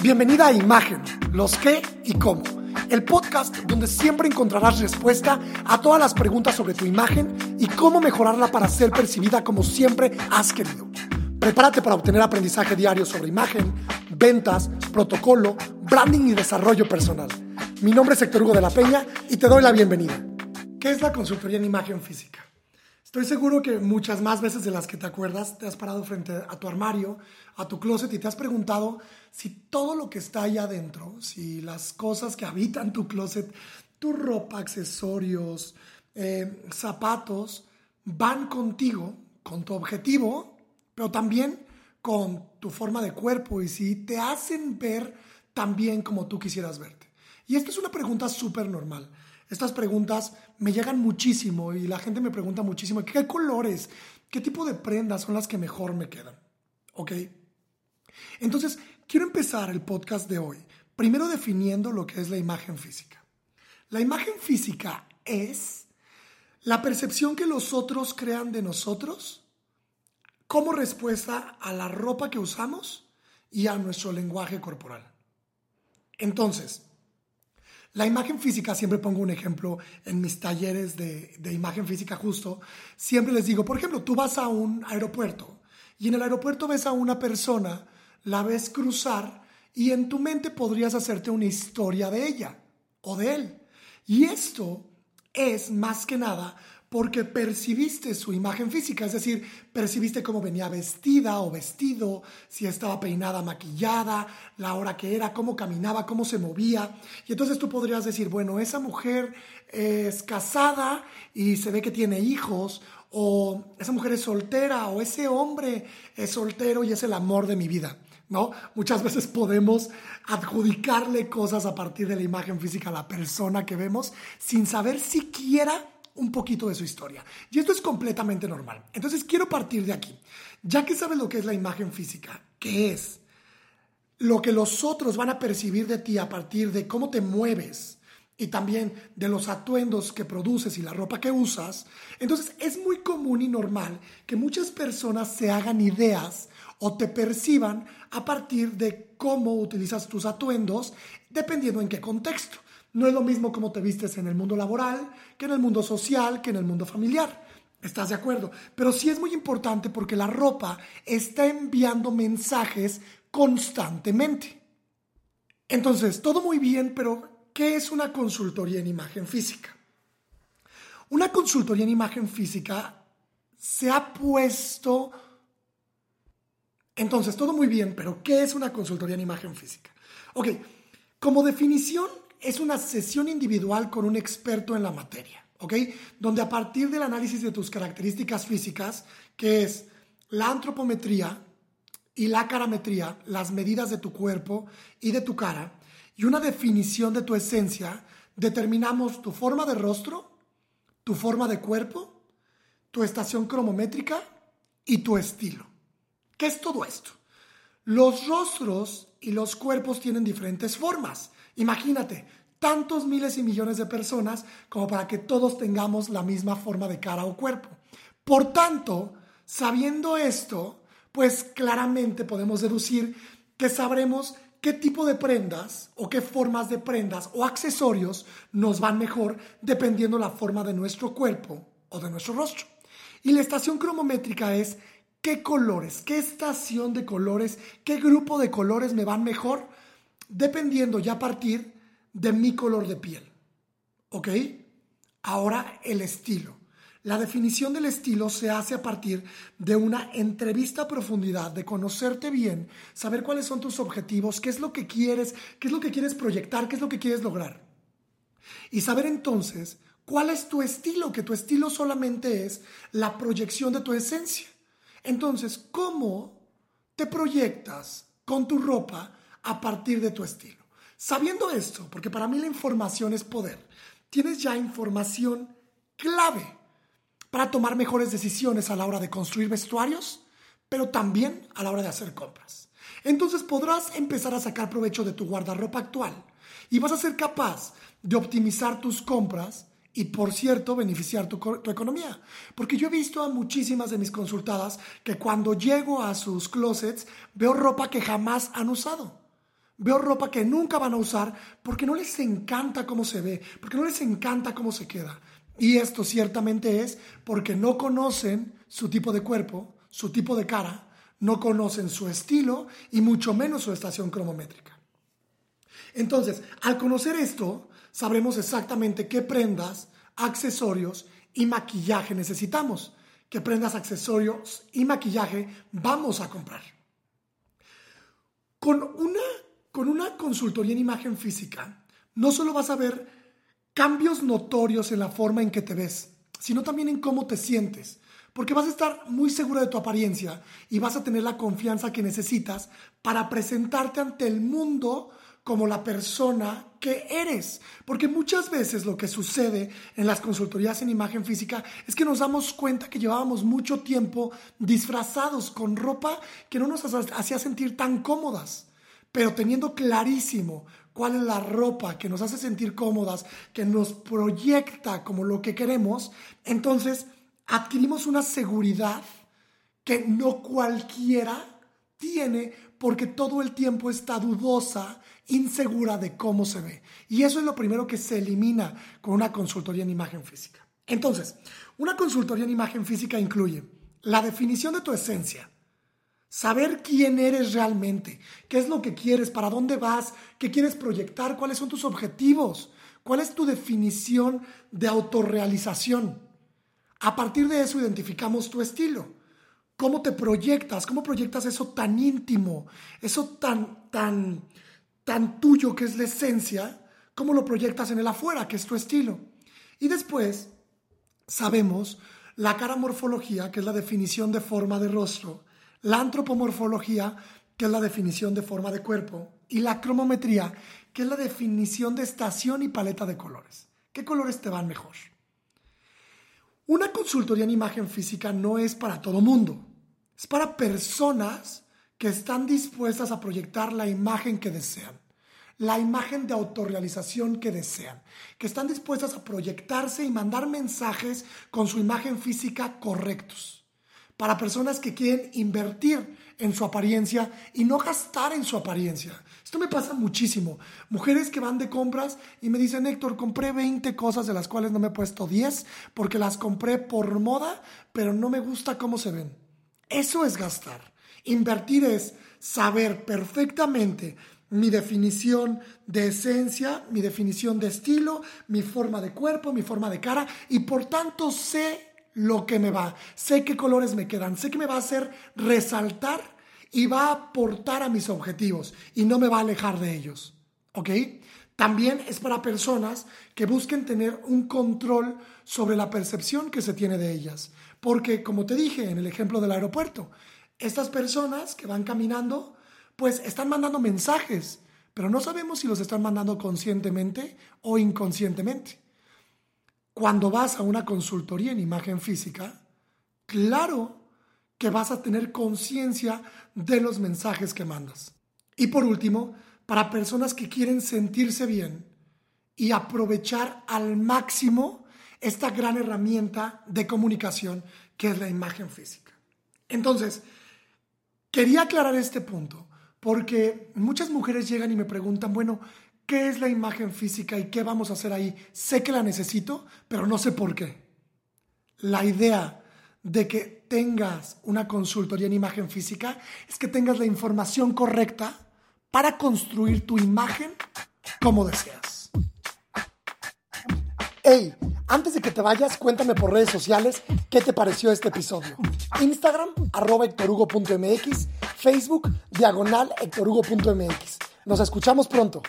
Bienvenida a Imagen, los qué y cómo. El podcast donde siempre encontrarás respuesta a todas las preguntas sobre tu imagen y cómo mejorarla para ser percibida como siempre has querido. Prepárate para obtener aprendizaje diario sobre imagen, ventas, protocolo, branding y desarrollo personal. Mi nombre es Héctor Hugo de la Peña y te doy la bienvenida. ¿Qué es la consultoría en imagen física? Estoy seguro que muchas más veces de las que te acuerdas te has parado frente a tu armario, a tu closet y te has preguntado si todo lo que está ahí adentro, si las cosas que habitan tu closet, tu ropa, accesorios, eh, zapatos, van contigo, con tu objetivo, pero también con tu forma de cuerpo y si te hacen ver tan bien como tú quisieras verte. Y esta es una pregunta súper normal. Estas preguntas me llegan muchísimo y la gente me pregunta muchísimo, ¿qué colores, qué tipo de prendas son las que mejor me quedan? ¿Ok? Entonces, quiero empezar el podcast de hoy, primero definiendo lo que es la imagen física. La imagen física es la percepción que los otros crean de nosotros como respuesta a la ropa que usamos y a nuestro lenguaje corporal. Entonces, la imagen física, siempre pongo un ejemplo en mis talleres de, imagen física justo, siempre les digo, por ejemplo, tú vas a un aeropuerto y en el aeropuerto ves a una persona, la ves cruzar y en tu mente podrías hacerte una historia de ella o de él. Y esto es más que nada porque percibiste su imagen física, es decir, percibiste cómo venía vestida o vestido, si estaba peinada, maquillada, la hora que era, cómo caminaba, cómo se movía. Y entonces tú podrías decir, bueno, esa mujer es casada y se ve que tiene hijos, o esa mujer es soltera, o ese hombre es soltero y es el amor de mi vida. ¿No? Muchas veces podemos adjudicarle cosas a partir de la imagen física a la persona que vemos sin saber siquiera un poquito de su historia. Y esto es completamente normal. Entonces quiero partir de aquí. Ya que sabes lo que es la imagen física, que es lo que los otros van a percibir de ti a partir de cómo te mueves y también de los atuendos que produces y la ropa que usas, entonces es muy común y normal que muchas personas se hagan ideas o te perciban a partir de cómo utilizas tus atuendos, dependiendo en qué contexto. No es lo mismo como te vistes en el mundo laboral, que en el mundo social, que en el mundo familiar. ¿Estás de acuerdo? Pero sí es muy importante porque la ropa está enviando mensajes constantemente. Entonces, todo muy bien, pero ¿qué es una consultoría en imagen física? Una consultoría en imagen física se ha puesto... Entonces, todo muy bien, pero ¿qué es una consultoría en imagen física? Ok, como definición, es una sesión individual con un experto en la materia, ¿ok? Donde a partir del análisis de tus características físicas, que es la antropometría y la carametría, las medidas de tu cuerpo y de tu cara, y una definición de tu esencia, determinamos tu forma de rostro, tu forma de cuerpo, tu estación cromométrica y tu estilo. ¿Qué es todo esto? Los rostros y los cuerpos tienen diferentes formas Imagínate, tantos miles y millones de personas como para que todos tengamos la misma forma de cara o cuerpo. Por tanto, sabiendo esto, pues claramente podemos deducir que sabremos qué tipo de prendas o qué formas de prendas o accesorios nos van mejor dependiendo la forma de nuestro cuerpo o de nuestro rostro. Y la estación cromométrica es qué colores, qué estación de colores, qué grupo de colores me van mejor dependiendo ya a partir de mi color de piel. ¿Ok? Ahora el estilo. La definición del estilo se hace a partir de una entrevista a profundidad, de conocerte bien, saber cuáles son tus objetivos, qué es lo que quieres, qué es lo que quieres proyectar, qué es lo que quieres lograr. Y saber entonces cuál es tu estilo, que tu estilo solamente es la proyección de tu esencia. Entonces, ¿cómo te proyectas con tu ropa a partir de tu estilo. Sabiendo esto, porque para mí la información es poder, tienes ya información clave para tomar mejores decisiones a la hora de construir vestuarios, pero también a la hora de hacer compras. Entonces podrás empezar a sacar provecho de tu guardarropa actual y vas a ser capaz de optimizar tus compras y, por cierto, beneficiar tu, economía. Porque yo he visto a muchísimas de mis consultadas que cuando llego a sus closets veo ropa que jamás han usado Veo ropa que nunca van a usar porque no les encanta cómo se ve, porque no les encanta cómo se queda. Y esto ciertamente es porque no conocen su tipo de cuerpo, su tipo de cara, no conocen su estilo y mucho menos su estación cromométrica. Entonces, al conocer esto, sabremos exactamente qué prendas, accesorios y maquillaje necesitamos, qué prendas, accesorios y maquillaje vamos a comprar. Con una con una consultoría en imagen física, no solo vas a ver cambios notorios en la forma en que te ves, sino también en cómo te sientes, porque vas a estar muy segura de tu apariencia y vas a tener la confianza que necesitas para presentarte ante el mundo como la persona que eres. Porque muchas veces lo que sucede en las consultorías en imagen física es que nos damos cuenta que llevábamos mucho tiempo disfrazados con ropa que no nos hacía sentir tan cómodas pero teniendo clarísimo cuál es la ropa que nos hace sentir cómodas, que nos proyecta como lo que queremos, entonces adquirimos una seguridad que no cualquiera tiene porque todo el tiempo está dudosa, insegura de cómo se ve. Y eso es lo primero que se elimina con una consultoría en imagen física. Entonces, una consultoría en imagen física incluye la definición de tu esencia, Saber quién eres realmente, qué es lo que quieres, para dónde vas, qué quieres proyectar, cuáles son tus objetivos, cuál es tu definición de autorrealización. A partir de eso identificamos tu estilo. ¿Cómo te proyectas? ¿Cómo proyectas eso tan íntimo, eso tan, tan, tan tuyo que es la esencia? ¿Cómo lo proyectas en el afuera, que es tu estilo? Y después sabemos la cara morfología, que es la definición de forma de rostro, la antropomorfología, que es la definición de forma de cuerpo, y la cromometría, que es la definición de estación y paleta de colores. ¿Qué colores te van mejor? Una consultoría en imagen física no es para todo mundo, es para personas que están dispuestas a proyectar la imagen que desean, la imagen de autorrealización que desean, que están dispuestas a proyectarse y mandar mensajes con su imagen física correctos para personas que quieren invertir en su apariencia y no gastar en su apariencia. Esto me pasa muchísimo. Mujeres que van de compras y me dicen, Héctor, compré 20 cosas de las cuales no me he puesto 10 porque las compré por moda, pero no me gusta cómo se ven. Eso es gastar. Invertir es saber perfectamente mi definición de esencia, mi definición de estilo, mi forma de cuerpo, mi forma de cara y por tanto sé lo que me va, sé qué colores me quedan, sé que me va a hacer resaltar y va a aportar a mis objetivos y no me va a alejar de ellos. ¿Ok? También es para personas que busquen tener un control sobre la percepción que se tiene de ellas. Porque, como te dije en el ejemplo del aeropuerto, estas personas que van caminando, pues están mandando mensajes, pero no sabemos si los están mandando conscientemente o inconscientemente. Cuando vas a una consultoría en imagen física, claro que vas a tener conciencia de los mensajes que mandas. Y por último, para personas que quieren sentirse bien y aprovechar al máximo esta gran herramienta de comunicación que es la imagen física. Entonces, quería aclarar este punto porque muchas mujeres llegan y me preguntan, bueno, qué es la imagen física y qué vamos a hacer ahí. Sé que la necesito, pero no sé por qué. La idea de que tengas una consultoría en imagen física es que tengas la información correcta para construir tu imagen como deseas. Hey, antes de que te vayas, cuéntame por redes sociales qué te pareció este episodio. Instagram, arroba Facebook, diagonal hectorugo.mx. Nos escuchamos pronto.